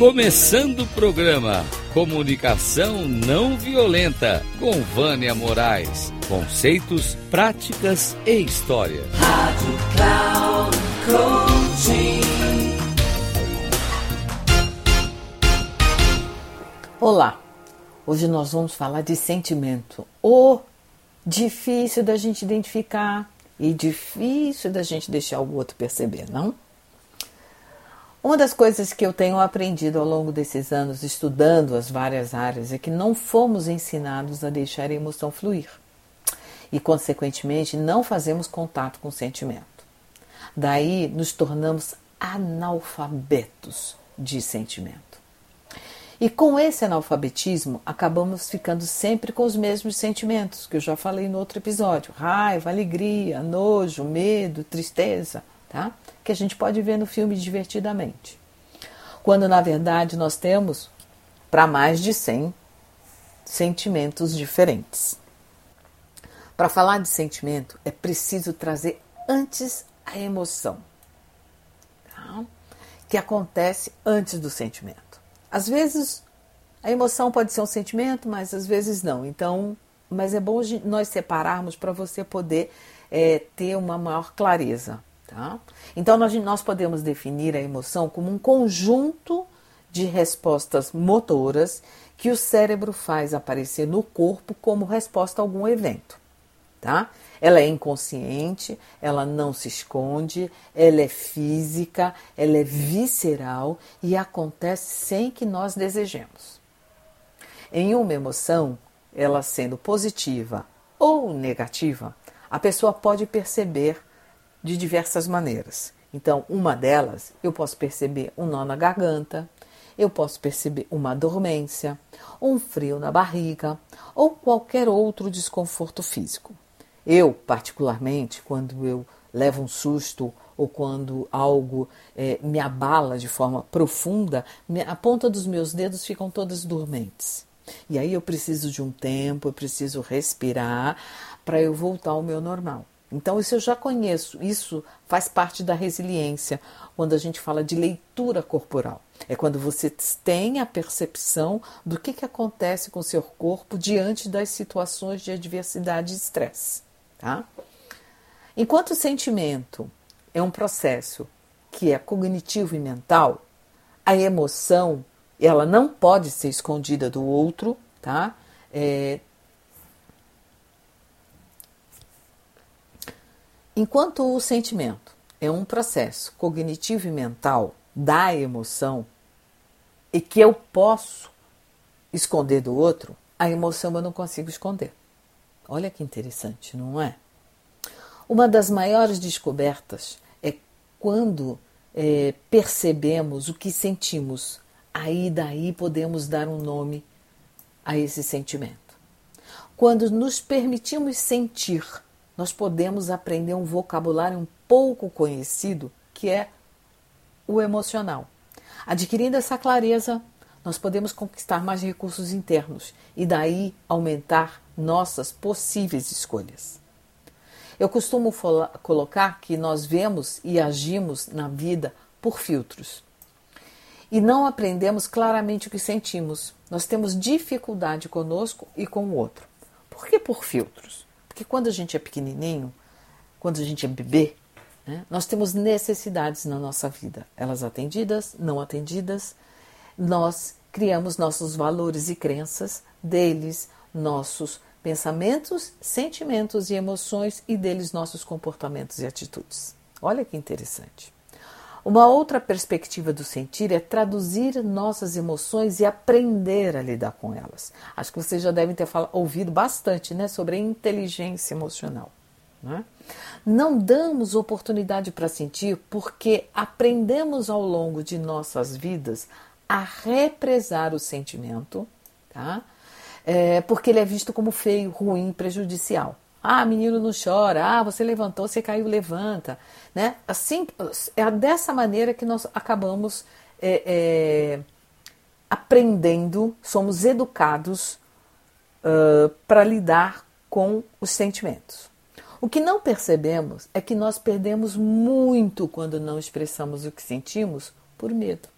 Começando o programa Comunicação Não Violenta com Vânia Moraes. Conceitos, práticas e história. Rádio Cloud Coaching. Olá, hoje nós vamos falar de sentimento. O difícil da gente identificar e difícil da gente deixar o outro perceber, não? Uma das coisas que eu tenho aprendido ao longo desses anos estudando as várias áreas é que não fomos ensinados a deixar a emoção fluir e, consequentemente, não fazemos contato com o sentimento. Daí nos tornamos analfabetos de sentimento. E com esse analfabetismo, acabamos ficando sempre com os mesmos sentimentos, que eu já falei no outro episódio: raiva, alegria, nojo, medo, tristeza, tá? Que a gente pode ver no filme divertidamente. Quando na verdade nós temos para mais de 100 sentimentos diferentes. Para falar de sentimento, é preciso trazer antes a emoção, tá? que acontece antes do sentimento. Às vezes a emoção pode ser um sentimento, mas às vezes não. Então, mas é bom nós separarmos para você poder é, ter uma maior clareza. Tá? Então, nós, nós podemos definir a emoção como um conjunto de respostas motoras que o cérebro faz aparecer no corpo como resposta a algum evento. Tá? Ela é inconsciente, ela não se esconde, ela é física, ela é visceral e acontece sem que nós desejemos. Em uma emoção, ela sendo positiva ou negativa, a pessoa pode perceber de diversas maneiras. Então, uma delas, eu posso perceber um nó na garganta, eu posso perceber uma dormência, um frio na barriga ou qualquer outro desconforto físico. Eu, particularmente, quando eu levo um susto ou quando algo é, me abala de forma profunda, a ponta dos meus dedos ficam todas dormentes. E aí eu preciso de um tempo, eu preciso respirar para eu voltar ao meu normal. Então, isso eu já conheço, isso faz parte da resiliência, quando a gente fala de leitura corporal. É quando você tem a percepção do que, que acontece com o seu corpo diante das situações de adversidade e estresse. Tá? Enquanto o sentimento é um processo que é cognitivo e mental, a emoção ela não pode ser escondida do outro, tá? É... Enquanto o sentimento é um processo cognitivo e mental da emoção e que eu posso esconder do outro, a emoção eu não consigo esconder. Olha que interessante, não é? Uma das maiores descobertas é quando é, percebemos o que sentimos. Aí daí podemos dar um nome a esse sentimento. Quando nos permitimos sentir, nós podemos aprender um vocabulário um pouco conhecido que é o emocional. Adquirindo essa clareza, nós podemos conquistar mais recursos internos e daí aumentar nossas possíveis escolhas. Eu costumo colocar que nós vemos e agimos na vida por filtros. E não aprendemos claramente o que sentimos. Nós temos dificuldade conosco e com o outro. Por que por filtros? Porque quando a gente é pequenininho, quando a gente é bebê, né, nós temos necessidades na nossa vida. Elas atendidas, não atendidas, nós criamos nossos valores e crenças, deles nossos pensamentos, sentimentos e emoções e deles nossos comportamentos e atitudes. Olha que interessante. Uma outra perspectiva do sentir é traduzir nossas emoções e aprender a lidar com elas. Acho que vocês já devem ter ouvido bastante né, sobre a inteligência emocional. Né? Não damos oportunidade para sentir porque aprendemos ao longo de nossas vidas a represar o sentimento, tá? É, porque ele é visto como feio, ruim, prejudicial. Ah, menino não chora. Ah, você levantou, você caiu, levanta. Né? Assim, é dessa maneira que nós acabamos é, é, aprendendo, somos educados uh, para lidar com os sentimentos. O que não percebemos é que nós perdemos muito quando não expressamos o que sentimos por medo.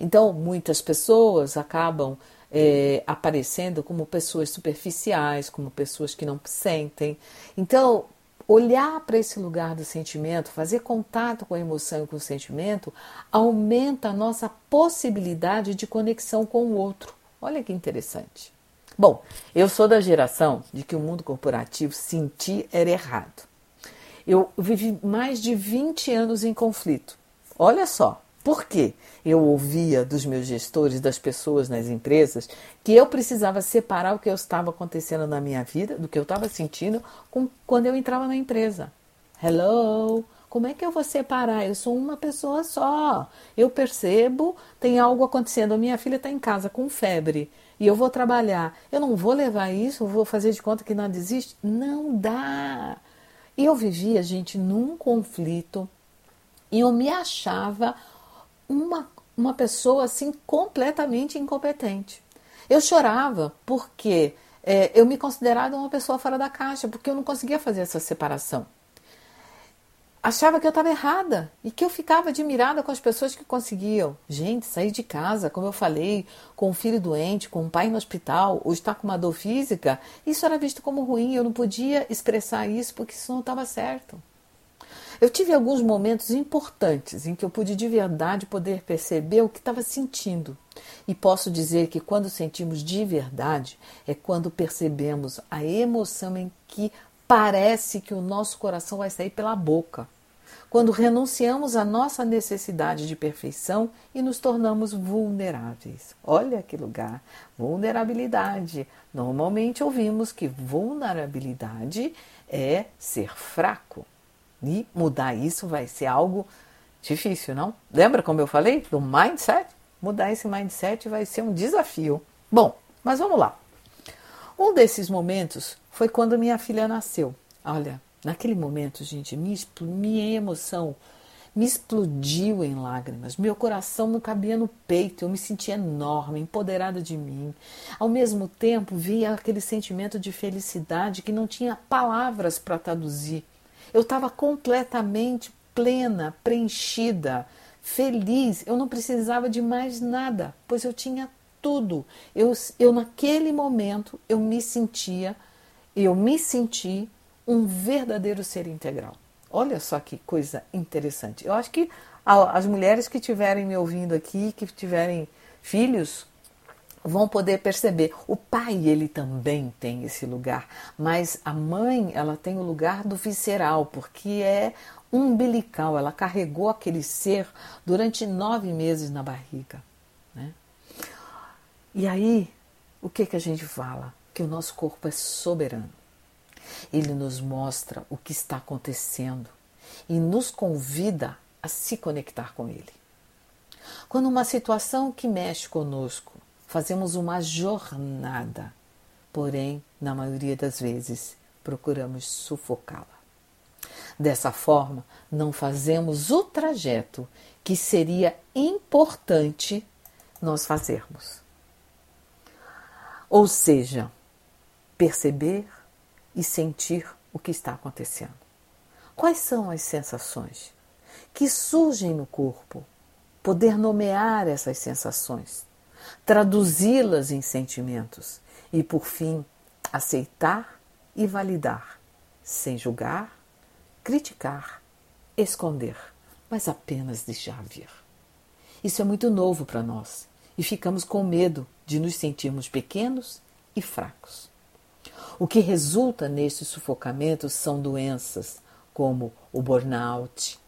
Então, muitas pessoas acabam é, aparecendo como pessoas superficiais, como pessoas que não sentem. Então, olhar para esse lugar do sentimento, fazer contato com a emoção e com o sentimento, aumenta a nossa possibilidade de conexão com o outro. Olha que interessante. Bom, eu sou da geração de que o mundo corporativo sentir era errado. Eu vivi mais de 20 anos em conflito. Olha só, por quê? Eu ouvia dos meus gestores, das pessoas nas empresas, que eu precisava separar o que eu estava acontecendo na minha vida, do que eu estava sentindo, com, quando eu entrava na empresa. Hello! Como é que eu vou separar? Eu sou uma pessoa só. Eu percebo, tem algo acontecendo. A minha filha está em casa com febre e eu vou trabalhar. Eu não vou levar isso, vou fazer de conta que não existe? Não dá. E eu vivia, gente, num conflito e eu me achava uma, uma pessoa assim completamente incompetente. Eu chorava porque é, eu me considerava uma pessoa fora da caixa, porque eu não conseguia fazer essa separação. Achava que eu estava errada e que eu ficava admirada com as pessoas que conseguiam. Gente, sair de casa, como eu falei, com um filho doente, com um pai no hospital, ou estar com uma dor física, isso era visto como ruim. Eu não podia expressar isso porque isso não estava certo. Eu tive alguns momentos importantes em que eu pude de verdade poder perceber o que estava sentindo. E posso dizer que quando sentimos de verdade é quando percebemos a emoção em que parece que o nosso coração vai sair pela boca. Quando renunciamos à nossa necessidade de perfeição e nos tornamos vulneráveis. Olha que lugar! Vulnerabilidade. Normalmente ouvimos que vulnerabilidade é ser fraco. E mudar isso vai ser algo difícil, não? Lembra como eu falei do mindset? Mudar esse mindset vai ser um desafio. Bom, mas vamos lá. Um desses momentos foi quando minha filha nasceu. Olha, naquele momento, gente, minha emoção me explodiu em lágrimas. Meu coração não cabia no peito, eu me sentia enorme, empoderada de mim. Ao mesmo tempo, via aquele sentimento de felicidade que não tinha palavras para traduzir. Eu estava completamente plena, preenchida, feliz. Eu não precisava de mais nada, pois eu tinha tudo. Eu, eu naquele momento eu me sentia, eu me senti um verdadeiro ser integral. Olha só que coisa interessante. Eu acho que as mulheres que estiverem me ouvindo aqui, que tiverem filhos, vão poder perceber. O pai, ele também tem esse lugar, mas a mãe, ela tem o lugar do visceral, porque é umbilical, ela carregou aquele ser durante nove meses na barriga. Né? E aí, o que, que a gente fala? Que o nosso corpo é soberano. Ele nos mostra o que está acontecendo e nos convida a se conectar com ele. Quando uma situação que mexe conosco fazemos uma jornada, porém, na maioria das vezes, procuramos sufocá-la. Dessa forma, não fazemos o trajeto que seria importante nós fazermos. Ou seja, perceber e sentir o que está acontecendo. Quais são as sensações que surgem no corpo? Poder nomear essas sensações traduzi-las em sentimentos e, por fim, aceitar e validar, sem julgar, criticar, esconder, mas apenas deixar vir. Isso é muito novo para nós e ficamos com medo de nos sentirmos pequenos e fracos. O que resulta neste sufocamento são doenças como o burnout,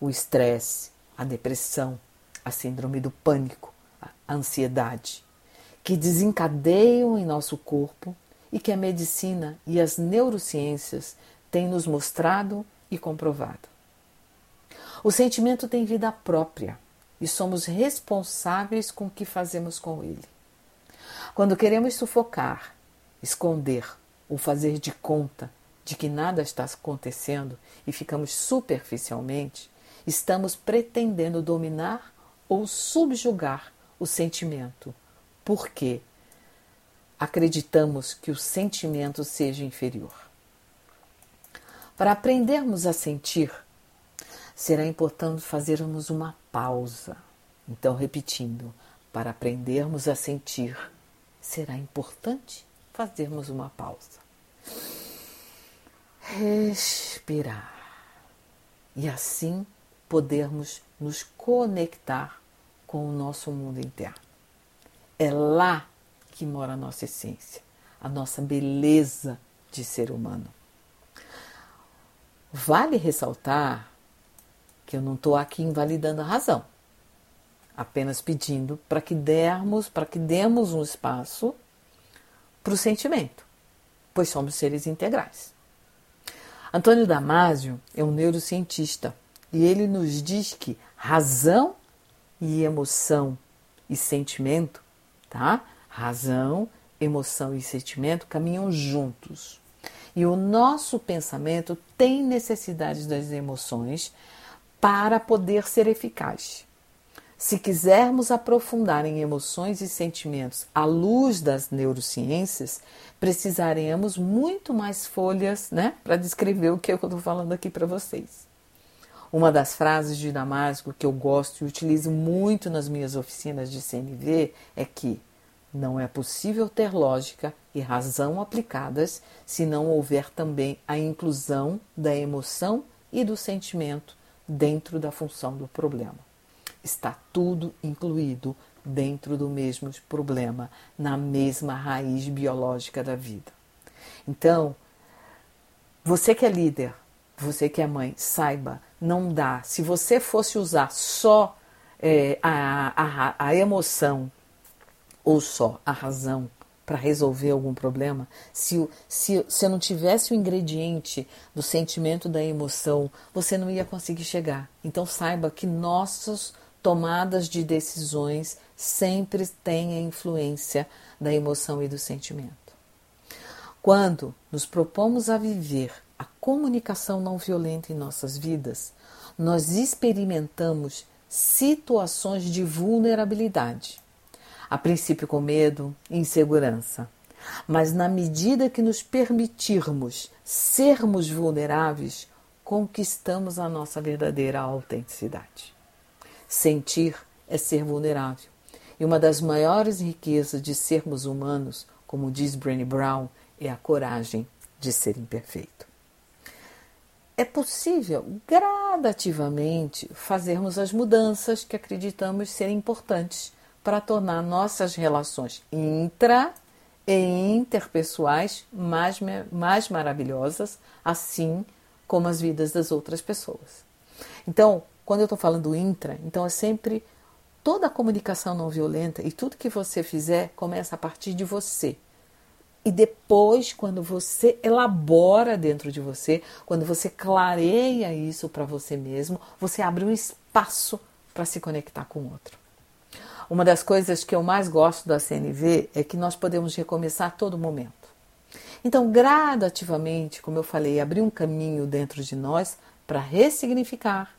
o estresse, a depressão, a síndrome do pânico, ansiedade, que desencadeiam em nosso corpo e que a medicina e as neurociências têm nos mostrado e comprovado. O sentimento tem vida própria e somos responsáveis com o que fazemos com ele. Quando queremos sufocar, esconder ou fazer de conta de que nada está acontecendo e ficamos superficialmente, estamos pretendendo dominar ou subjugar o sentimento, porque acreditamos que o sentimento seja inferior. Para aprendermos a sentir, será importante fazermos uma pausa Então, repetindo, para aprendermos a sentir, será importante fazermos uma pausa. Respirar. E assim podermos nos conectar com o nosso mundo interno. É lá que mora a nossa essência, a nossa beleza de ser humano. Vale ressaltar que eu não estou aqui invalidando a razão, apenas pedindo para que dermos, para que demos um espaço para o sentimento, pois somos seres integrais. Antônio Damasio é um neurocientista e ele nos diz que razão e emoção e sentimento, tá? Razão, emoção e sentimento caminham juntos. E o nosso pensamento tem necessidade das emoções para poder ser eficaz. Se quisermos aprofundar em emoções e sentimentos à luz das neurociências, precisaremos muito mais folhas né, para descrever o que eu estou falando aqui para vocês. Uma das frases de Damasco que eu gosto e utilizo muito nas minhas oficinas de CNV é que não é possível ter lógica e razão aplicadas se não houver também a inclusão da emoção e do sentimento dentro da função do problema. Está tudo incluído dentro do mesmo problema, na mesma raiz biológica da vida. Então, você que é líder, você que é mãe, saiba, não dá. Se você fosse usar só é, a, a, a emoção ou só a razão para resolver algum problema, se, se, se não tivesse o ingrediente do sentimento da emoção, você não ia conseguir chegar. Então saiba que nossas tomadas de decisões sempre têm a influência da emoção e do sentimento. Quando nos propomos a viver comunicação não violenta em nossas vidas, nós experimentamos situações de vulnerabilidade a princípio com medo e insegurança. Mas na medida que nos permitirmos sermos vulneráveis, conquistamos a nossa verdadeira autenticidade. Sentir é ser vulnerável. E uma das maiores riquezas de sermos humanos, como diz Brené Brown, é a coragem de ser imperfeito. É possível gradativamente fazermos as mudanças que acreditamos serem importantes para tornar nossas relações intra e interpessoais mais, mais maravilhosas, assim como as vidas das outras pessoas. Então, quando eu estou falando intra, então é sempre toda a comunicação não violenta e tudo que você fizer começa a partir de você. E depois, quando você elabora dentro de você, quando você clareia isso para você mesmo, você abre um espaço para se conectar com o outro. Uma das coisas que eu mais gosto da CNV é que nós podemos recomeçar a todo momento. Então, gradativamente, como eu falei, abrir um caminho dentro de nós para ressignificar,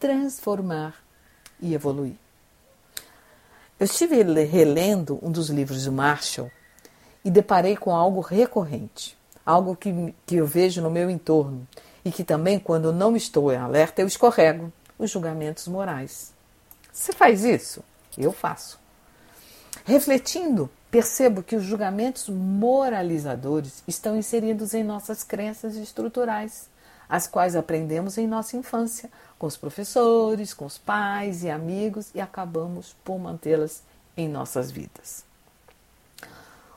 transformar e evoluir. Eu estive relendo um dos livros de Marshall e deparei com algo recorrente, algo que, que eu vejo no meu entorno e que também, quando não estou em alerta, eu escorrego: os julgamentos morais. Você faz isso? Eu faço. Refletindo, percebo que os julgamentos moralizadores estão inseridos em nossas crenças estruturais, as quais aprendemos em nossa infância, com os professores, com os pais e amigos e acabamos por mantê-las em nossas vidas.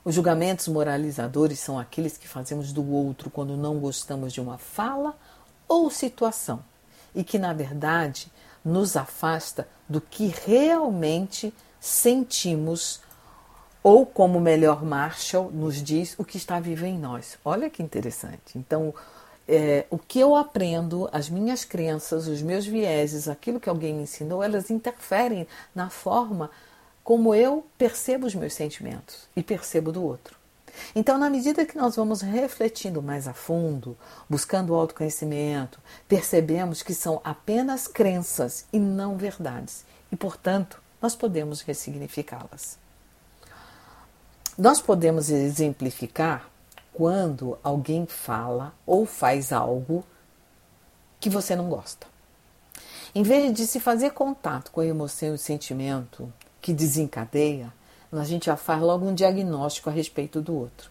Os julgamentos moralizadores são aqueles que fazemos do outro quando não gostamos de uma fala ou situação e que, na verdade, nos afasta do que realmente sentimos, ou como melhor Marshall nos diz, o que está vivo em nós. Olha que interessante. Então, é, o que eu aprendo, as minhas crenças, os meus vieses, aquilo que alguém me ensinou, elas interferem na forma como eu percebo os meus sentimentos e percebo do outro. Então, na medida que nós vamos refletindo mais a fundo, buscando o autoconhecimento, percebemos que são apenas crenças e não verdades, e, portanto, nós podemos ressignificá-las. Nós podemos exemplificar quando alguém fala ou faz algo que você não gosta. Em vez de se fazer contato com a emoção e o sentimento que desencadeia, a gente já faz logo um diagnóstico a respeito do outro.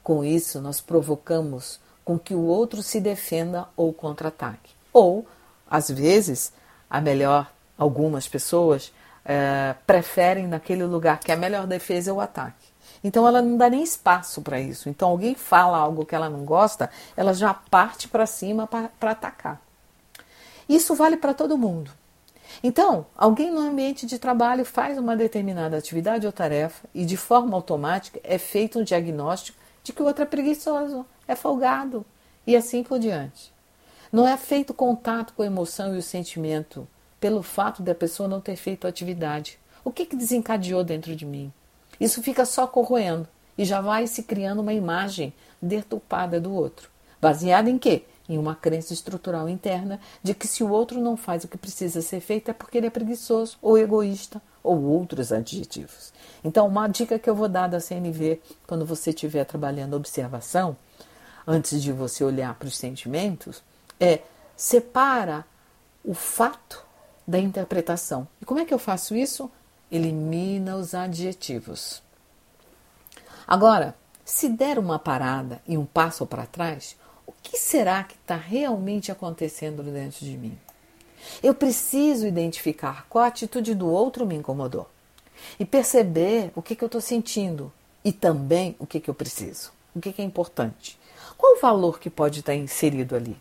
Com isso, nós provocamos com que o outro se defenda ou contra-ataque. Ou, às vezes, a melhor, algumas pessoas é, preferem naquele lugar que a melhor defesa é o ataque. Então ela não dá nem espaço para isso. Então alguém fala algo que ela não gosta, ela já parte para cima para atacar. Isso vale para todo mundo. Então, alguém no ambiente de trabalho faz uma determinada atividade ou tarefa e de forma automática é feito um diagnóstico de que o outro é preguiçoso, é folgado e assim por diante. Não é feito contato com a emoção e o sentimento pelo fato da pessoa não ter feito a atividade. O que, que desencadeou dentro de mim? Isso fica só corroendo e já vai se criando uma imagem deturpada do outro. Baseada em quê? Em uma crença estrutural interna de que se o outro não faz o que precisa ser feito é porque ele é preguiçoso ou egoísta ou outros adjetivos. Então, uma dica que eu vou dar da CNV quando você estiver trabalhando observação, antes de você olhar para os sentimentos, é separa o fato da interpretação. E como é que eu faço isso? elimina os adjetivos. Agora, se der uma parada e um passo para trás, que será que está realmente acontecendo dentro de mim? Eu preciso identificar qual a atitude do outro me incomodou e perceber o que, que eu estou sentindo e também o que, que eu preciso, o que, que é importante. Qual o valor que pode estar inserido ali?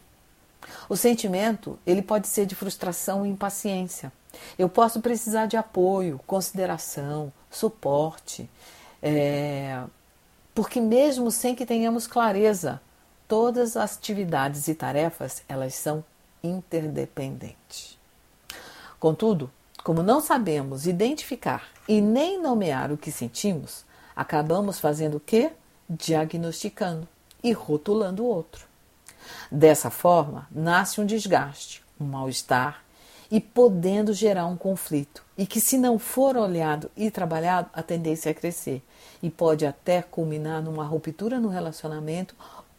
O sentimento ele pode ser de frustração e impaciência. Eu posso precisar de apoio, consideração, suporte, é, porque mesmo sem que tenhamos clareza, todas as atividades e tarefas elas são interdependentes. Contudo, como não sabemos identificar e nem nomear o que sentimos, acabamos fazendo o quê? Diagnosticando e rotulando o outro. Dessa forma, nasce um desgaste, um mal-estar e podendo gerar um conflito, e que, se não for olhado e trabalhado, a tendência é crescer e pode até culminar numa ruptura no relacionamento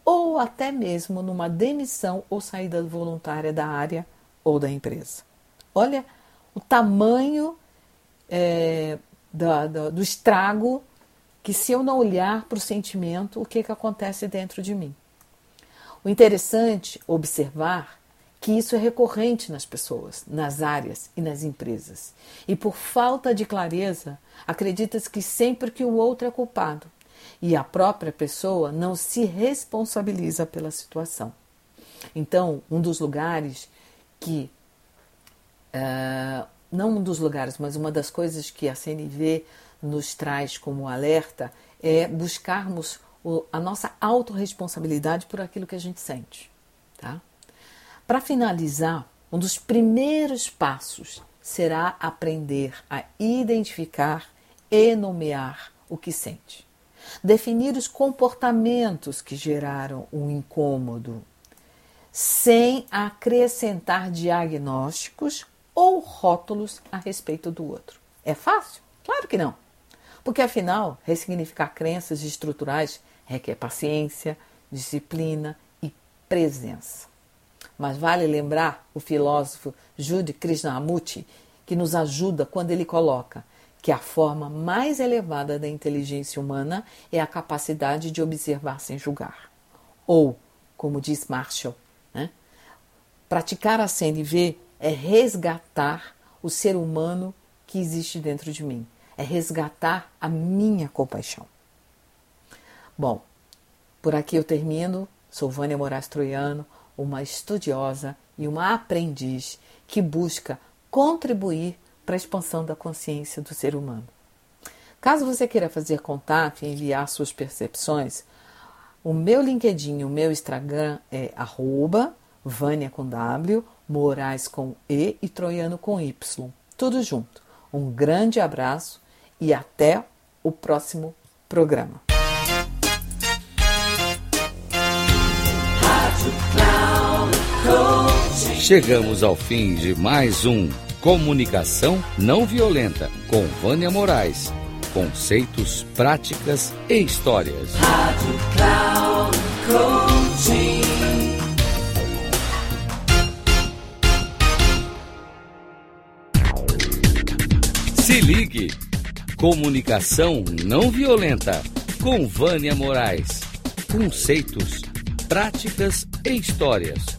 ou até mesmo numa demissão ou saída voluntária da área ou da empresa. Olha o tamanho é, do, do, do estrago que, se eu não olhar para o sentimento, o que, que acontece dentro de mim. O interessante observar que isso é recorrente nas pessoas, nas áreas e nas empresas. E por falta de clareza, acredita-se que sempre que o outro é culpado e a própria pessoa não se responsabiliza pela situação. Então, um dos lugares que. Uh, não um dos lugares, mas uma das coisas que a CNV nos traz como alerta é buscarmos o, a nossa autorresponsabilidade por aquilo que a gente sente. Tá? Para finalizar, um dos primeiros passos será aprender a identificar e nomear o que sente. Definir os comportamentos que geraram o um incômodo, sem acrescentar diagnósticos ou rótulos a respeito do outro. É fácil? Claro que não. Porque afinal, ressignificar crenças estruturais requer paciência, disciplina e presença. Mas vale lembrar o filósofo Jude Krishnamurti, que nos ajuda quando ele coloca que a forma mais elevada da inteligência humana é a capacidade de observar sem julgar. Ou, como diz Marshall, né, praticar a CNV é resgatar o ser humano que existe dentro de mim, é resgatar a minha compaixão. Bom, por aqui eu termino. Sou Vânia Moraes Troiano uma estudiosa e uma aprendiz que busca contribuir para a expansão da consciência do ser humano. Caso você queira fazer contato e enviar suas percepções, o meu LinkedIn, o meu Instagram é arroba Vânia com W, Moraes com E e Troiano com Y. Tudo junto. Um grande abraço e até o próximo programa. Chegamos ao fim de mais um Comunicação não violenta com Vânia Moraes. Conceitos, práticas e histórias. Rádio Cloud Coaching. Se ligue. Comunicação não violenta com Vânia Moraes. Conceitos, práticas e histórias